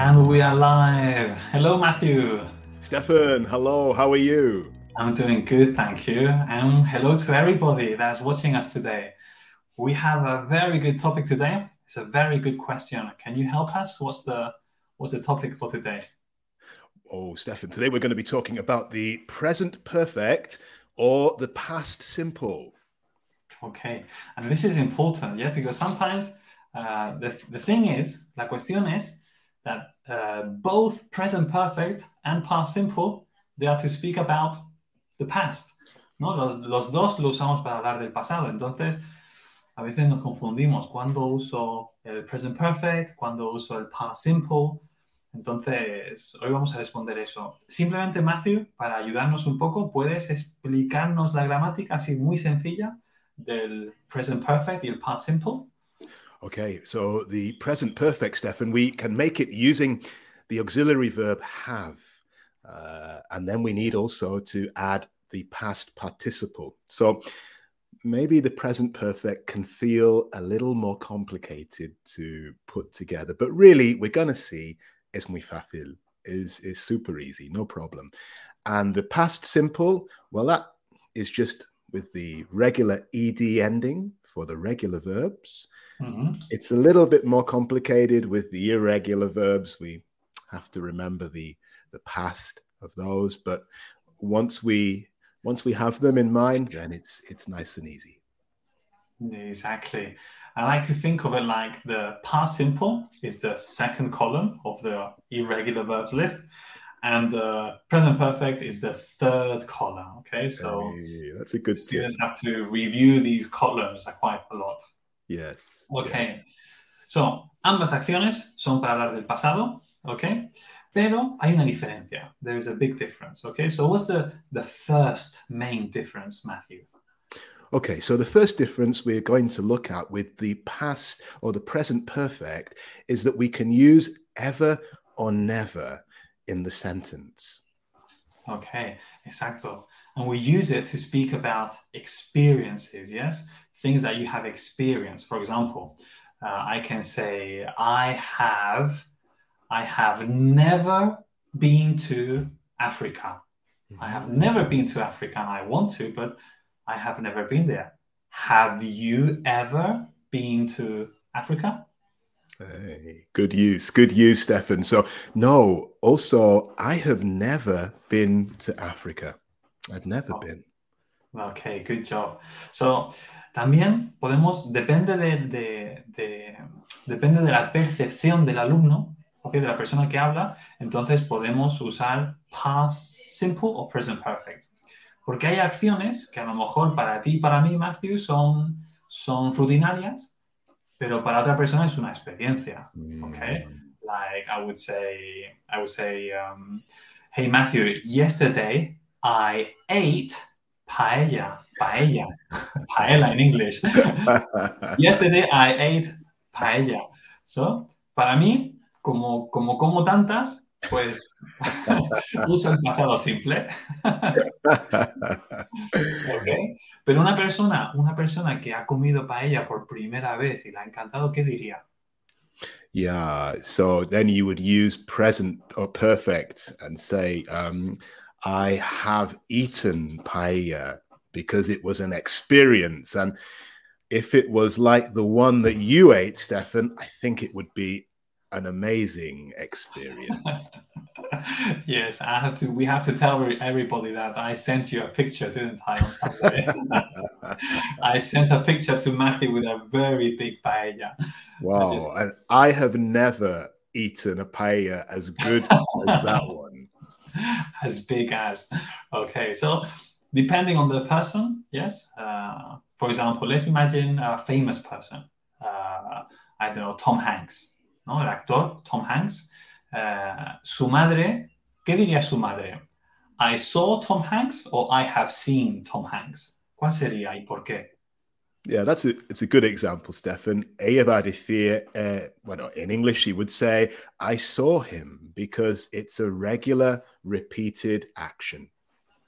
And we are live. Hello, Matthew. Stefan, hello, how are you? I'm doing good, thank you. And hello to everybody that's watching us today. We have a very good topic today. It's a very good question. Can you help us? What's the what's the topic for today? Oh, Stefan, today we're going to be talking about the present perfect or the past simple. Okay, and this is important, yeah, because sometimes uh, the, the thing is, la cuestión es that uh, both present perfect and past simple, they are to speak about the past, ¿no? Los, los dos lo usamos para hablar del pasado, entonces a veces nos confundimos cuando uso el present perfect, cuando uso el past simple, entonces, hoy vamos a responder eso. Simplemente, Matthew, para ayudarnos un poco, ¿puedes explicarnos la gramática así muy sencilla del present perfect y el past simple? Okay, so the present perfect, Stefan, we can make it using the auxiliary verb have. Uh, and then we need also to add the past participle. So maybe the present perfect can feel a little more complicated to put together, but really we're going to see es muy fácil, is is super easy, no problem. And the past simple, well, that is just with the regular ed ending for the regular verbs. Mm-hmm. It's a little bit more complicated with the irregular verbs. We have to remember the the past of those, but once we once we have them in mind, then it's it's nice and easy. Exactly. I like to think of it like the past simple is the second column of the irregular verbs list, and the present perfect is the third column. Okay, so hey, that's a good students tip. have to review these columns quite a lot. Yes. Okay. Yes. So, ambas acciones son para hablar del pasado, okay? Pero hay una diferencia. There is a big difference, okay? So, what's the, the first main difference, Matthew? Okay, so the first difference we're going to look at with the past or the present perfect is that we can use ever or never in the sentence. Okay, exacto. And we use it to speak about experiences, yes? Things that you have experienced. For example, uh, I can say, I have, I have never been to Africa. I have mm-hmm. never been to Africa and I want to, but I have never been there. Have you ever been to Africa? Hey, good use, good use, Stefan. So, no, also, I have never been to Africa. I've never oh. been. Okay, good job. So, también podemos, depende de, de, de, depende de la percepción del alumno, okay, de la persona que habla, entonces podemos usar past simple o present perfect. Porque hay acciones que a lo mejor para ti y para mí, Matthew, son, son rutinarias, pero para otra persona es una experiencia. Okay? Mm. Like I would say, I would say, um, hey Matthew, yesterday I ate paella. Paella. paella in English. yesterday I ate paella. So, para mí, como, como como tantas, pues uso el pasado simple. okay. Pero una persona, una persona que ha comido paella por primera vez y la ha encantado, ¿qué diría? Yeah, so then you would use present or perfect and say, um, I have eaten paella because it was an experience. And if it was like the one that you ate, Stefan, I think it would be an amazing experience. yes, I have to. We have to tell everybody that I sent you a picture, didn't I? On Saturday, I sent a picture to Matthew with a very big paella. Wow, just... and I have never eaten a paella as good as that one. As big as. Okay, so depending on the person, yes. Uh, for example, let's imagine a famous person. Uh, I don't know, Tom Hanks ¿no? El actor Tom Hanks. Uh, su madre, ¿qué diría su madre? I saw Tom Hanks or I have seen Tom Hanks. ¿Cuál sería y por qué? Yeah, that's a it's a good example, Stefan. Ella va a decir, uh, bueno, in English, she would say, I saw him because it's a regular, repeated action.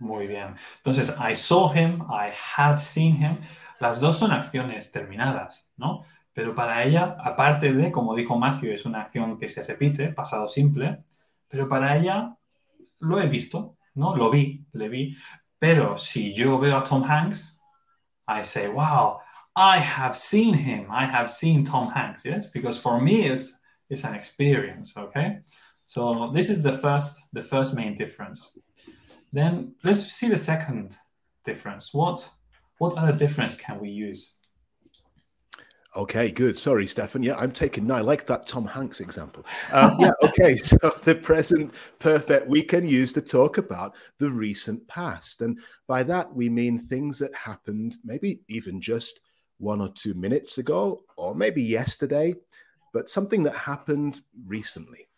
Muy bien. Entonces, I saw him, I have seen him. Las dos son acciones terminadas, ¿no? Pero para ella, aparte de, como dijo Matthew, es una acción que se repite, pasado simple, pero para ella lo he visto, ¿no? Lo vi, le vi. Pero si yo veo a Tom Hanks, I say, wow, I have seen him. I have seen Tom Hanks, yes? Because for me, it's, it's an experience, okay? So this is the first, the first main difference. Then let's see the second difference. What, what other difference can we use? Okay, good. Sorry, Stefan. Yeah, I'm taking. No, I like that Tom Hanks example. Um, yeah, okay. So the present perfect we can use to talk about the recent past, and by that we mean things that happened, maybe even just one or two minutes ago, or maybe yesterday, but something that happened recently.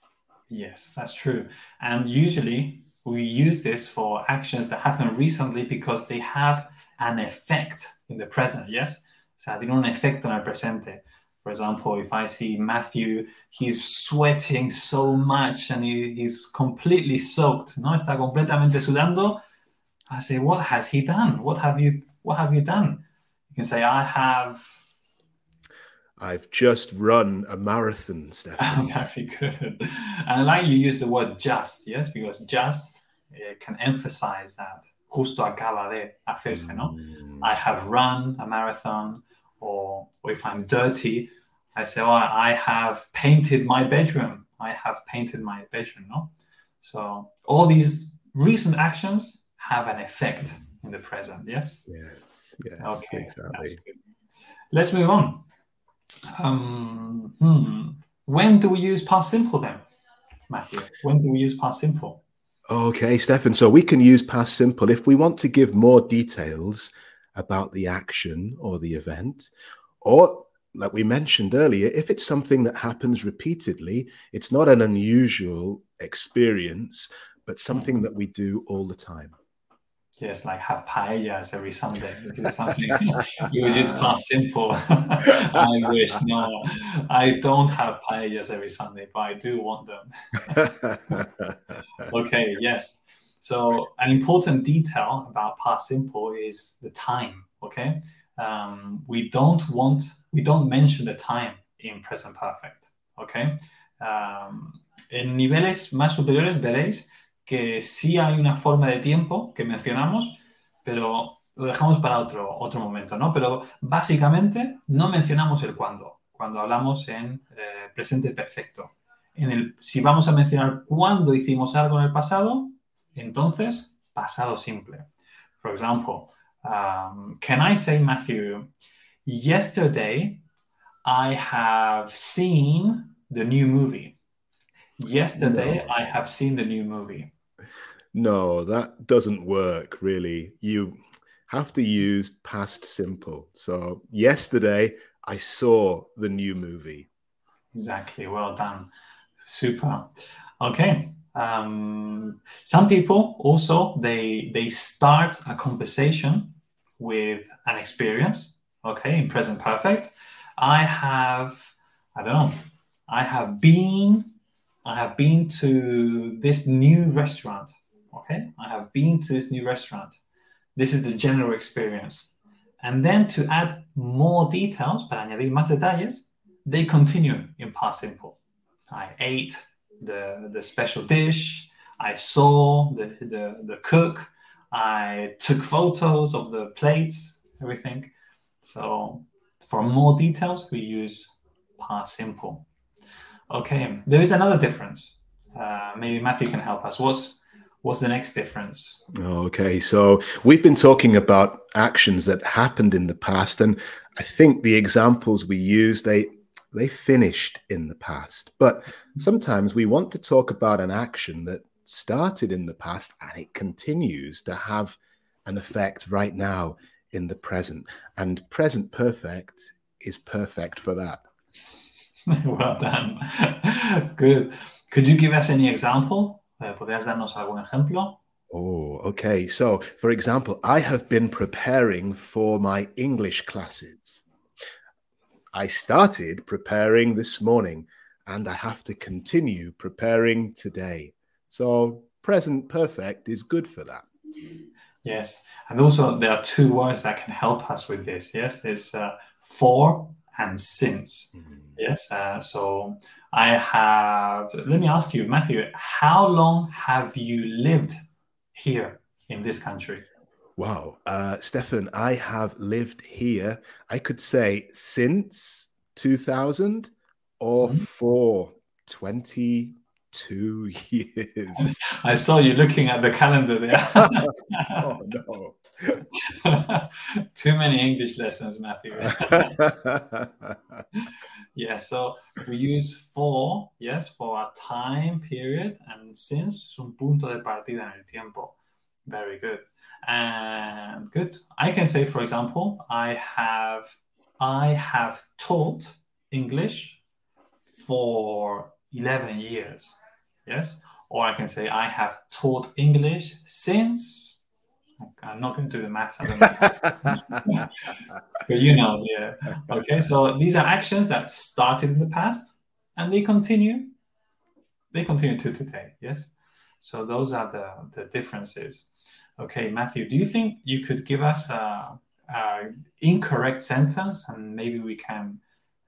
Yes, that's true. And usually we use this for actions that happened recently because they have an effect in the present. Yes. Sea, tiene un efecto en el presente. For example, if I see Matthew, he's sweating so much and he, he's completely soaked, ¿no? Está completamente sudando. I say, what has he done? What have you what have you done? You can say, I have I've just run a marathon, Stefan. Very good. And I like you use the word just, yes, because just uh, can emphasize that justo acaba de hacerse, ¿no? Mm. I have run a marathon or, or if I'm dirty, I say, oh, I have painted my bedroom. I have painted my bedroom, no? So all these recent actions have an effect in the present, yes? Yes, yes, okay, exactly. Let's move on. Um, hmm. When do we use past simple then, Matthew? When do we use past simple? Okay, Stefan. So we can use past simple if we want to give more details about the action or the event. Or, like we mentioned earlier, if it's something that happens repeatedly, it's not an unusual experience, but something mm-hmm. that we do all the time. Yes, like have paellas every Sunday. This is something you would use past simple. I wish. No, I don't have paellas every Sunday, but I do want them. okay, yes. So an important detail about past simple is the time. Okay, um, we don't want we don't mention the time in present perfect. Okay, um, en niveles más superiores veréis que sí hay una forma de tiempo que mencionamos, pero lo dejamos para otro otro momento, ¿no? Pero básicamente no mencionamos el cuándo cuando hablamos en eh, presente perfecto. En el, si vamos a mencionar cuándo hicimos algo en el pasado, Entonces, pasado simple. For example, um, can I say, Matthew, yesterday I have seen the new movie. Yesterday no. I have seen the new movie. No, that doesn't work really. You have to use past simple. So, yesterday I saw the new movie. Exactly. Well done. Super. Okay. Um, some people also they they start a conversation with an experience. Okay, in present perfect. I have I don't know. I have been I have been to this new restaurant. Okay, I have been to this new restaurant. This is the general experience. And then to add more details, para añadir más detalles, they continue in past simple. I ate the, the special dish. I saw the, the, the cook. I took photos of the plates, everything. So for more details, we use past simple. Okay, there is another difference. Uh, maybe Matthew can help us. What's what's the next difference? Okay, so we've been talking about actions that happened in the past, and I think the examples we use they they finished in the past. But sometimes we want to talk about an action that started in the past and it continues to have an effect right now in the present. And present perfect is perfect for that. well done. Good. Could you give us any example? Eh, ¿Podrías darnos algún ejemplo? Oh, okay. So, for example, I have been preparing for my English classes. I started preparing this morning and I have to continue preparing today. So, present perfect is good for that. Yes. And also, there are two words that can help us with this. Yes, there's uh, for and since. Mm-hmm. Yes. Uh, so I have, let me ask you, Matthew, how long have you lived here in this country? Wow. Uh, Stefan, I have lived here, I could say, since 2000 or mm-hmm. for 22 years. I saw you looking at the calendar there. oh, no. Too many English lessons, Matthew. yeah, so we use for, yes, for a time period, and since es un punto de partida en el tiempo. Very good. And good. I can say, for example, I have I have taught English for 11 years. Yes. Or I can say I have taught English since I'm not going to do the maths. but you know, yeah. Okay, so these are actions that started in the past and they continue. They continue to today. Yes. So those are the, the differences. Okay, Matthew, do you think you could give us a, a incorrect sentence and maybe we can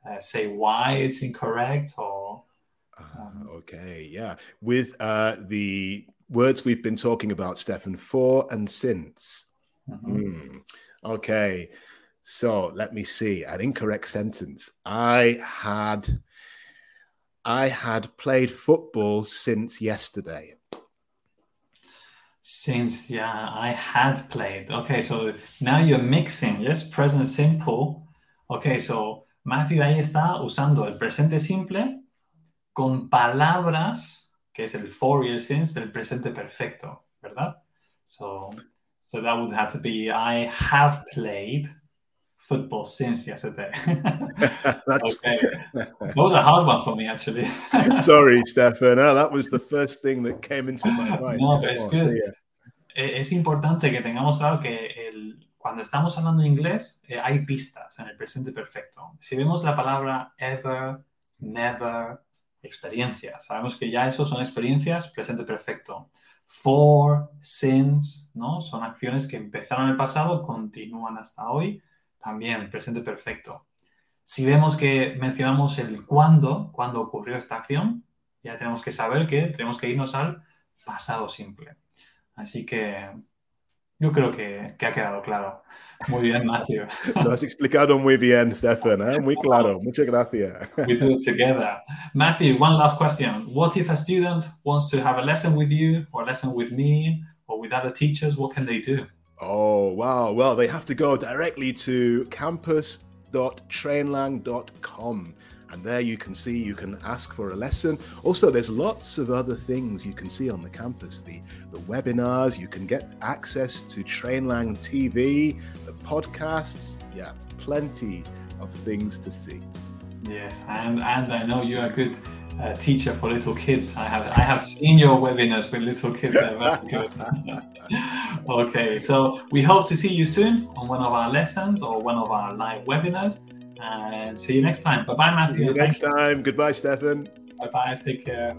uh, say why it's incorrect or? Um... Uh, okay, yeah. With uh, the words we've been talking about, Stefan, for and since. Mm-hmm. Mm. Okay. So let me see. An incorrect sentence. I had I had played football since yesterday. Since yeah, I had played. Okay, so now you're mixing, yes, present simple. Okay, so Matthew ahí está usando el presente simple con palabras que es el for year since del presente perfecto, ¿verdad? So, so that would have to be I have played football since yesterday. That's okay. That was a hard one for me, actually. Sorry, Stefan. That was the first thing that came into my mind. No, but it's oh, good. E, es importante que tengamos claro que el, cuando estamos hablando inglés eh, hay pistas en el presente perfecto. Si vemos la palabra ever, never, experiencias. Sabemos que ya eso son experiencias, presente perfecto. For, since, ¿no? Son acciones que empezaron en el pasado, continúan hasta hoy, también presente perfecto. Si vemos que mencionamos el cuándo, cuándo ocurrió esta acción, ya tenemos que saber que tenemos que irnos al pasado simple. Así que yo creo que, que, ha quedado claro. Muy bien, Matthew. Lo has explicado muy bien, Stefan. ¿eh? Muy claro. Muchas gracias. We do it together. Matthew, one last question. What if a student wants to have a lesson with you or a lesson with me or with other teachers? What can they do? Oh, wow. Well, they have to go directly to campus.trainlang.com and there you can see you can ask for a lesson. Also there's lots of other things you can see on the campus. The the webinars you can get access to trainlang tv the podcasts. Yeah plenty of things to see. Yes and and i know you're a good uh, teacher for little kids. I have i have seen your webinars with little kids. They're very good okay so we hope to see you soon on one of our lessons or one of our live webinars and see you next time. Bye bye, Matthew. See you next time. Goodbye, Stefan. Bye bye. Take care.